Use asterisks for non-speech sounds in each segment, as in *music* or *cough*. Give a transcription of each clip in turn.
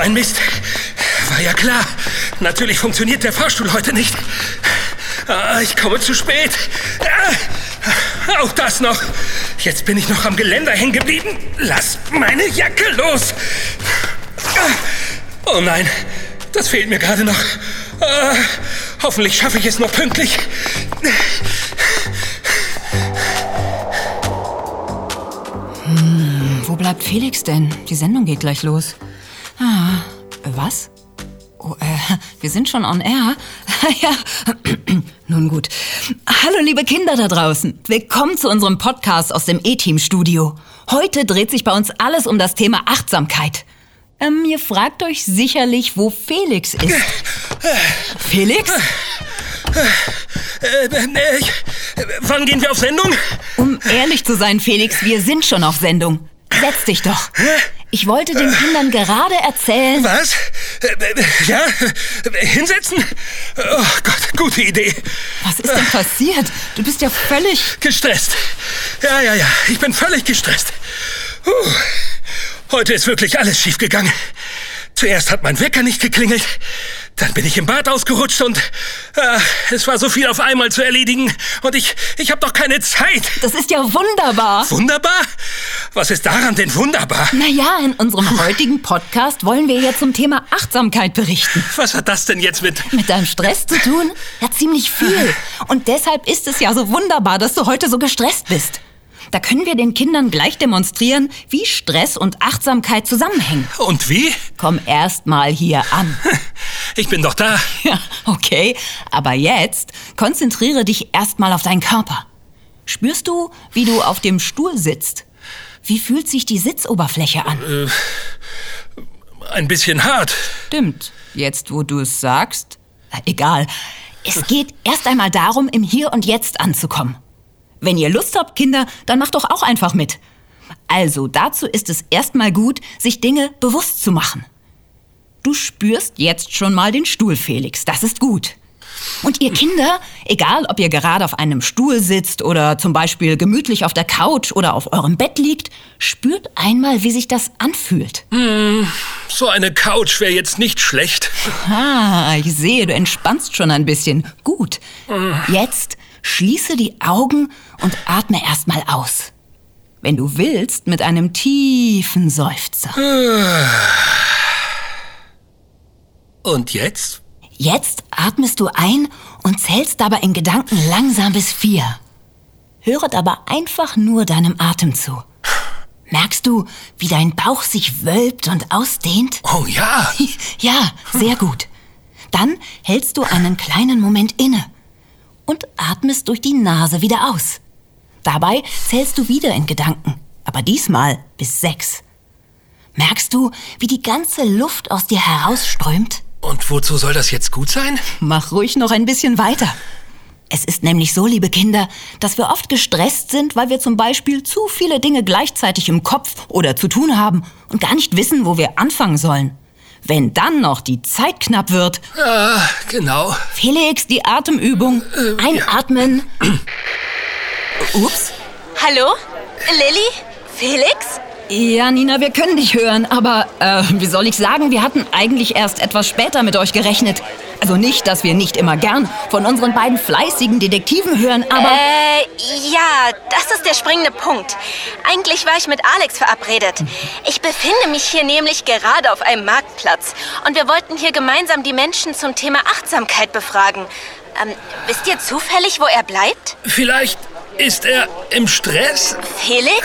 ein Mist. War ja klar. Natürlich funktioniert der Fahrstuhl heute nicht. Ah, ich komme zu spät. Ah, auch das noch. Jetzt bin ich noch am Geländer hängen geblieben. Lass meine Jacke los. Ah, oh nein, das fehlt mir gerade noch. Hoffentlich schaffe ich es noch pünktlich. Hm, wo bleibt Felix denn? Die Sendung geht gleich los. Ah, was? Oh, äh, wir sind schon on air. *laughs* ja. *clears throat* Nun gut. Hallo, liebe Kinder da draußen. Willkommen zu unserem Podcast aus dem E-Team-Studio. Heute dreht sich bei uns alles um das Thema Achtsamkeit. Ähm, ihr fragt euch sicherlich, wo Felix ist. Felix? Äh, äh, ich, wann gehen wir auf Sendung? Um ehrlich zu sein, Felix, wir sind schon auf Sendung. Setz dich doch. Ich wollte den Kindern gerade erzählen. Was? Ja? Hinsetzen? Oh Gott, gute Idee. Was ist denn passiert? Du bist ja völlig... Gestresst. Ja, ja, ja. Ich bin völlig gestresst. Puh. Heute ist wirklich alles schiefgegangen. Zuerst hat mein Wecker nicht geklingelt. Dann bin ich im Bad ausgerutscht und äh, es war so viel auf einmal zu erledigen und ich ich habe doch keine Zeit. Das ist ja wunderbar. Wunderbar? Was ist daran denn wunderbar? Naja, in unserem heutigen Podcast wollen wir ja zum Thema Achtsamkeit berichten. Was hat das denn jetzt mit mit deinem Stress zu tun? Ja, ziemlich viel. Und deshalb ist es ja so wunderbar, dass du heute so gestresst bist. Da können wir den Kindern gleich demonstrieren, wie Stress und Achtsamkeit zusammenhängen. Und wie? Komm erst mal hier an. *laughs* Ich bin doch da. *laughs* Ja, okay. Aber jetzt konzentriere dich erst mal auf deinen Körper. Spürst du, wie du auf dem Stuhl sitzt? Wie fühlt sich die Sitzoberfläche an? Äh, ein bisschen hart. Stimmt. Jetzt, wo du es sagst. Egal. Es geht erst einmal darum, im Hier und Jetzt anzukommen. Wenn ihr Lust habt, Kinder, dann macht doch auch einfach mit. Also dazu ist es erstmal gut, sich Dinge bewusst zu machen. Du spürst jetzt schon mal den Stuhl, Felix. Das ist gut. Und ihr Kinder, egal ob ihr gerade auf einem Stuhl sitzt oder zum Beispiel gemütlich auf der Couch oder auf eurem Bett liegt, spürt einmal, wie sich das anfühlt. Hm, so eine Couch wäre jetzt nicht schlecht. Ah, ich sehe, du entspannst schon ein bisschen. Gut. Jetzt schließe die Augen und atme erstmal aus. Wenn du willst, mit einem tiefen Seufzer. *sighs* Und jetzt? Jetzt atmest du ein und zählst dabei in Gedanken langsam bis vier. Höret aber einfach nur deinem Atem zu. Merkst du, wie dein Bauch sich wölbt und ausdehnt? Oh ja. *laughs* Ja, sehr gut. Dann hältst du einen kleinen Moment inne und atmest durch die Nase wieder aus. Dabei zählst du wieder in Gedanken, aber diesmal bis sechs. Merkst du, wie die ganze Luft aus dir herausströmt? Und wozu soll das jetzt gut sein? Mach ruhig noch ein bisschen weiter. Es ist nämlich so, liebe Kinder, dass wir oft gestresst sind, weil wir zum Beispiel zu viele Dinge gleichzeitig im Kopf oder zu tun haben und gar nicht wissen, wo wir anfangen sollen. Wenn dann noch die Zeit knapp wird. Ja, genau. Felix, die Atemübung. Einatmen. Ups. Hallo? Lilly? Felix? Ja, Nina, wir können dich hören, aber äh, wie soll ich sagen, wir hatten eigentlich erst etwas später mit euch gerechnet. Also nicht, dass wir nicht immer gern von unseren beiden fleißigen Detektiven hören, aber... Äh, ja, das ist der springende Punkt. Eigentlich war ich mit Alex verabredet. Ich befinde mich hier nämlich gerade auf einem Marktplatz und wir wollten hier gemeinsam die Menschen zum Thema Achtsamkeit befragen. Ähm, wisst ihr zufällig, wo er bleibt? Vielleicht ist er im Stress? Felix?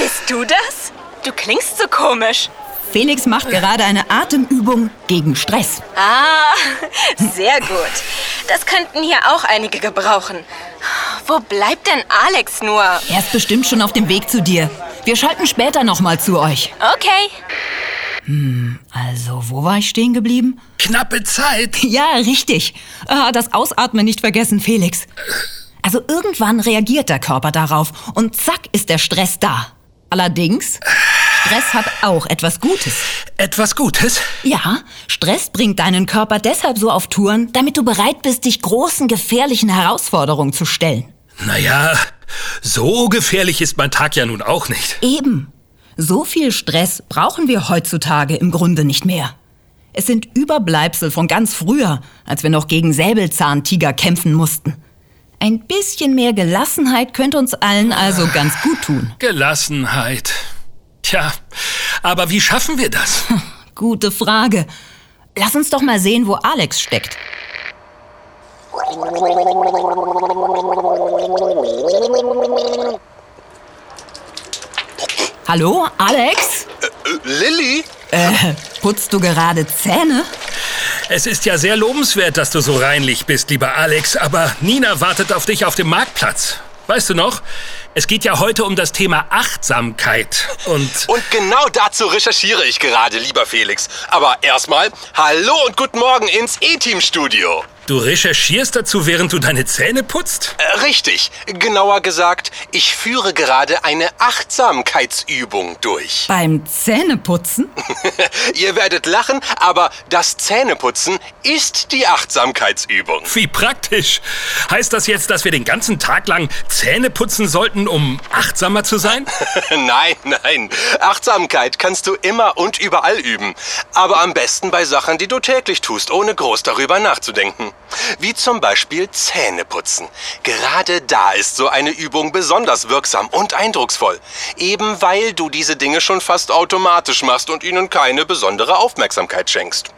Bist du das? Du klingst so komisch. Felix macht gerade eine Atemübung gegen Stress. Ah, sehr gut. Das könnten hier auch einige gebrauchen. Wo bleibt denn Alex nur? Er ist bestimmt schon auf dem Weg zu dir. Wir schalten später nochmal zu euch. Okay. Hm, also, wo war ich stehen geblieben? Knappe Zeit. *laughs* Ja, richtig. Ah, das Ausatmen nicht vergessen, Felix. Also irgendwann reagiert der Körper darauf und zack ist der Stress da. Allerdings, Stress hat auch etwas Gutes. Etwas Gutes? Ja, Stress bringt deinen Körper deshalb so auf Touren, damit du bereit bist, dich großen, gefährlichen Herausforderungen zu stellen. Naja, so gefährlich ist mein Tag ja nun auch nicht. Eben. So viel Stress brauchen wir heutzutage im Grunde nicht mehr. Es sind Überbleibsel von ganz früher, als wir noch gegen Säbelzahntiger kämpfen mussten. Ein bisschen mehr Gelassenheit könnte uns allen also ganz gut tun. *laughs* Gelassenheit. Tja, aber wie schaffen wir das? *laughs* Gute Frage. Lass uns doch mal sehen, wo Alex steckt. Hallo, Alex? Äh, Lilly? Äh, putzt du gerade Zähne? Es ist ja sehr lobenswert, dass du so reinlich bist, lieber Alex, aber Nina wartet auf dich auf dem Marktplatz. Weißt du noch? Es geht ja heute um das Thema Achtsamkeit und... Und genau dazu recherchiere ich gerade, lieber Felix. Aber erstmal, hallo und guten Morgen ins E-Team-Studio. Du recherchierst dazu, während du deine Zähne putzt? Äh, richtig. Genauer gesagt, ich führe gerade eine Achtsamkeitsübung durch. *laughs* Beim Zähneputzen? *laughs* Ihr werdet lachen, aber das Zähneputzen ist die Achtsamkeitsübung. Wie praktisch. Heißt das jetzt, dass wir den ganzen Tag lang Zähne putzen sollten, um achtsamer zu sein? *laughs* nein, nein. Achtsamkeit kannst du immer und überall üben. Aber am besten bei Sachen, die du täglich tust, ohne groß darüber nachzudenken. Wie zum Beispiel Zähneputzen. Gerade da ist so eine Übung besonders wirksam und eindrucksvoll. Eben weil du diese Dinge schon fast automatisch machst und ihnen keine besondere Aufmerksamkeit schenkst.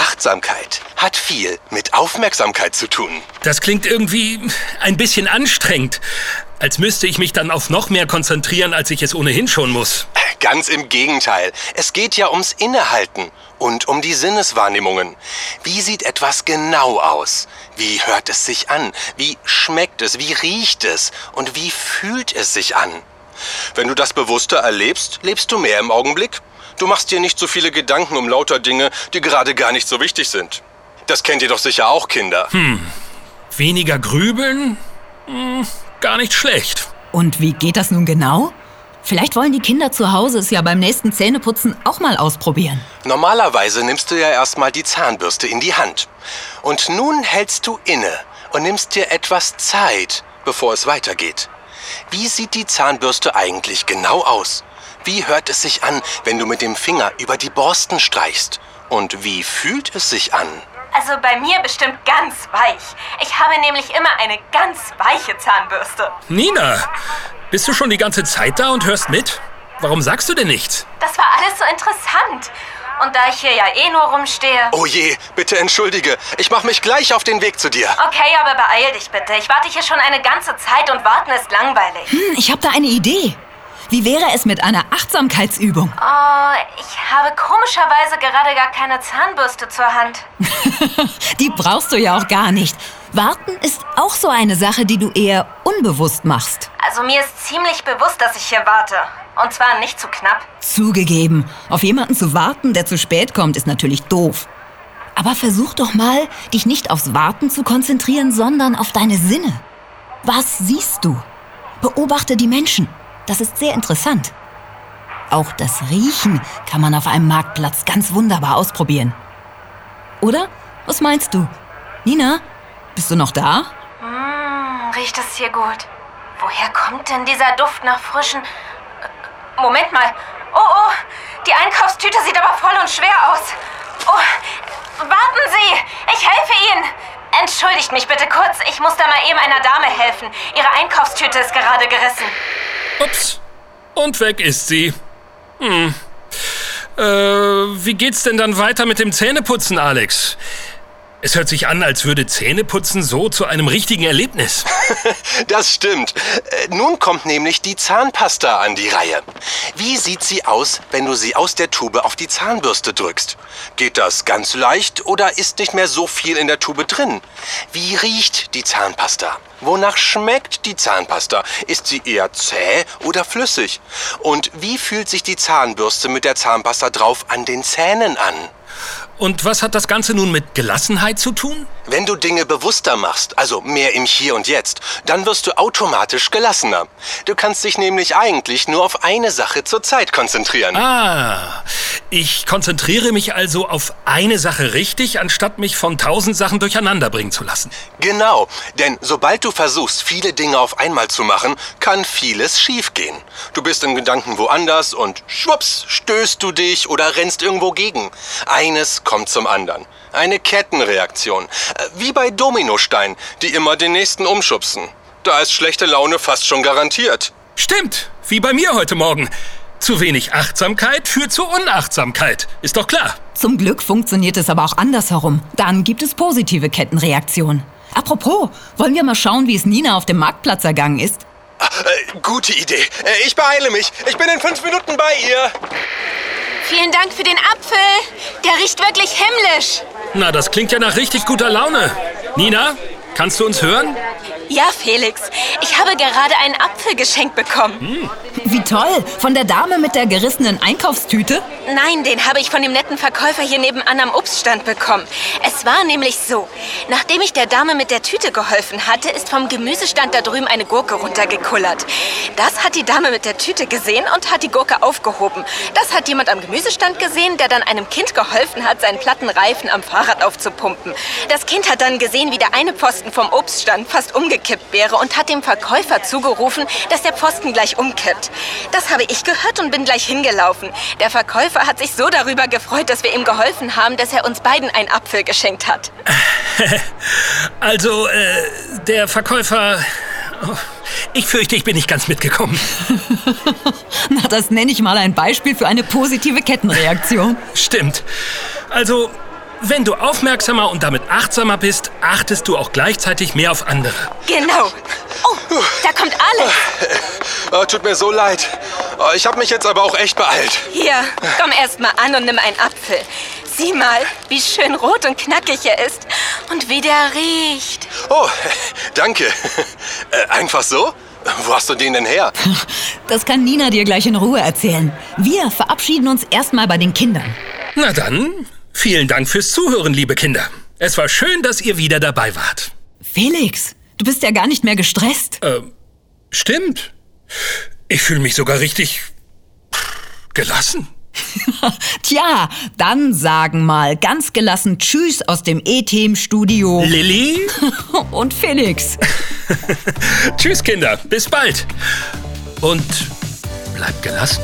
Achtsamkeit hat viel mit Aufmerksamkeit zu tun. Das klingt irgendwie ein bisschen anstrengend. Als müsste ich mich dann auf noch mehr konzentrieren, als ich es ohnehin schon muss. Ganz im Gegenteil. Es geht ja ums Innehalten und um die Sinneswahrnehmungen. Wie sieht etwas genau aus? Wie hört es sich an? Wie schmeckt es? Wie riecht es? Und wie fühlt es sich an? Wenn du das bewusster erlebst, lebst du mehr im Augenblick. Du machst dir nicht so viele Gedanken um lauter Dinge, die gerade gar nicht so wichtig sind. Das kennt ihr doch sicher auch, Kinder. Hm. Weniger grübeln? Hm, gar nicht schlecht. Und wie geht das nun genau? Vielleicht wollen die Kinder zu Hause es ja beim nächsten Zähneputzen auch mal ausprobieren. Normalerweise nimmst du ja erstmal die Zahnbürste in die Hand. Und nun hältst du inne und nimmst dir etwas Zeit, bevor es weitergeht. Wie sieht die Zahnbürste eigentlich genau aus? Wie hört es sich an, wenn du mit dem Finger über die Borsten streichst? Und wie fühlt es sich an? Also bei mir bestimmt ganz weich. Ich habe nämlich immer eine ganz weiche Zahnbürste. Nina, bist du schon die ganze Zeit da und hörst mit? Warum sagst du denn nichts? Das war alles so interessant. Und da ich hier ja eh nur rumstehe. Oh je, bitte entschuldige. Ich mach mich gleich auf den Weg zu dir. Okay, aber beeil dich bitte. Ich warte hier schon eine ganze Zeit und warten ist langweilig. Hm, ich habe da eine Idee. Wie wäre es mit einer Achtsamkeitsübung? Oh, ich habe komischerweise gerade gar keine Zahnbürste zur Hand. *laughs* die brauchst du ja auch gar nicht. Warten ist auch so eine Sache, die du eher unbewusst machst. Also mir ist ziemlich bewusst, dass ich hier warte. Und zwar nicht zu knapp. Zugegeben, auf jemanden zu warten, der zu spät kommt, ist natürlich doof. Aber versuch doch mal, dich nicht aufs Warten zu konzentrieren, sondern auf deine Sinne. Was siehst du? Beobachte die Menschen. Das ist sehr interessant. Auch das Riechen kann man auf einem Marktplatz ganz wunderbar ausprobieren. Oder? Was meinst du? Nina, bist du noch da? Mmh, riecht es hier gut. Woher kommt denn dieser Duft nach frischen... Äh, Moment mal. Oh, oh, die Einkaufstüte sieht aber voll und schwer aus. Oh, warten Sie, ich helfe Ihnen. Entschuldigt mich bitte kurz, ich muss da mal eben einer Dame helfen. Ihre Einkaufstüte ist gerade gerissen. Ups. Und weg ist sie. Hm. Äh, wie geht's denn dann weiter mit dem Zähneputzen, Alex? Es hört sich an, als würde Zähneputzen so zu einem richtigen Erlebnis. *laughs* das stimmt. Äh, nun kommt nämlich die Zahnpasta an die Reihe. Wie sieht sie aus, wenn du sie aus der Tube auf die Zahnbürste drückst? Geht das ganz leicht oder ist nicht mehr so viel in der Tube drin? Wie riecht die Zahnpasta? Wonach schmeckt die Zahnpasta? Ist sie eher zäh oder flüssig? Und wie fühlt sich die Zahnbürste mit der Zahnpasta drauf an den Zähnen an? Und was hat das Ganze nun mit Gelassenheit zu tun? Wenn du Dinge bewusster machst, also mehr im Hier und Jetzt, dann wirst du automatisch gelassener. Du kannst dich nämlich eigentlich nur auf eine Sache zur Zeit konzentrieren. Ah, ich konzentriere mich also auf eine Sache richtig, anstatt mich von tausend Sachen durcheinander bringen zu lassen. Genau, denn sobald du versuchst, viele Dinge auf einmal zu machen, kann vieles schiefgehen. Du bist in Gedanken woanders und schwupps, stößt du dich oder rennst irgendwo gegen. Eines kommt zum anderen. Eine Kettenreaktion. Äh, Wie bei Dominosteinen, die immer den nächsten umschubsen. Da ist schlechte Laune fast schon garantiert. Stimmt, wie bei mir heute Morgen. Zu wenig Achtsamkeit führt zu Unachtsamkeit. Ist doch klar. Zum Glück funktioniert es aber auch andersherum. Dann gibt es positive Kettenreaktionen. Apropos, wollen wir mal schauen, wie es Nina auf dem Marktplatz ergangen ist? Äh, gute Idee. Äh, ich beeile mich. Ich bin in fünf Minuten bei ihr. Vielen Dank für den Apfel. Der riecht wirklich himmlisch. Na, das klingt ja nach richtig guter Laune. Nina, kannst du uns hören? Ja, Felix. Ich habe gerade einen Apfel geschenkt bekommen. Wie toll! Von der Dame mit der gerissenen Einkaufstüte? Nein, den habe ich von dem netten Verkäufer hier nebenan am Obststand bekommen. Es war nämlich so. Nachdem ich der Dame mit der Tüte geholfen hatte, ist vom Gemüsestand da drüben eine Gurke runtergekullert. Das hat die Dame mit der Tüte gesehen und hat die Gurke aufgehoben. Das hat jemand am Gemüsestand gesehen, der dann einem Kind geholfen hat, seinen platten Reifen am Fahrrad aufzupumpen. Das Kind hat dann gesehen, wie der eine Pfosten vom Obststand fast umgekippt wäre und hat dem Verkäufer zugerufen, dass der Pfosten gleich umkippt. Das habe ich gehört und bin gleich hingelaufen. Der Verkäufer hat sich so darüber gefreut, dass wir ihm geholfen haben, dass er uns beiden einen Apfel geschenkt hat. *laughs* Also, äh, der Verkäufer. Oh, Ich fürchte, ich bin nicht ganz mitgekommen. *laughs* Na, das nenne ich mal ein Beispiel für eine positive Kettenreaktion. Stimmt. Also, wenn du aufmerksamer und damit achtsamer bist, achtest du auch gleichzeitig mehr auf andere. Genau. Oh, da kommt Alex. Oh, *laughs* tut mir so leid. Oh, ich habe mich jetzt aber auch echt beeilt. Hier, komm erst mal an und nimm einen Apfel. Sieh mal, wie schön rot und knackig er ist und wie der riecht. Oh, danke. Äh, einfach so? Wo hast du den denn her? *laughs* Das kann Nina dir gleich in Ruhe erzählen. Wir verabschieden uns erstmal bei den Kindern. Na dann, vielen Dank fürs Zuhören, liebe Kinder. Es war schön, dass ihr wieder dabei wart. Felix, du bist ja gar nicht mehr gestresst. Stimmt. Ich fühle mich sogar richtig gelassen. *laughs* Tja, dann sagen mal ganz gelassen Tschüss aus dem E-Team-Studio. Lilly? *laughs* Und Felix. *laughs* Tschüss, Kinder. Bis bald. Und bleibt gelassen.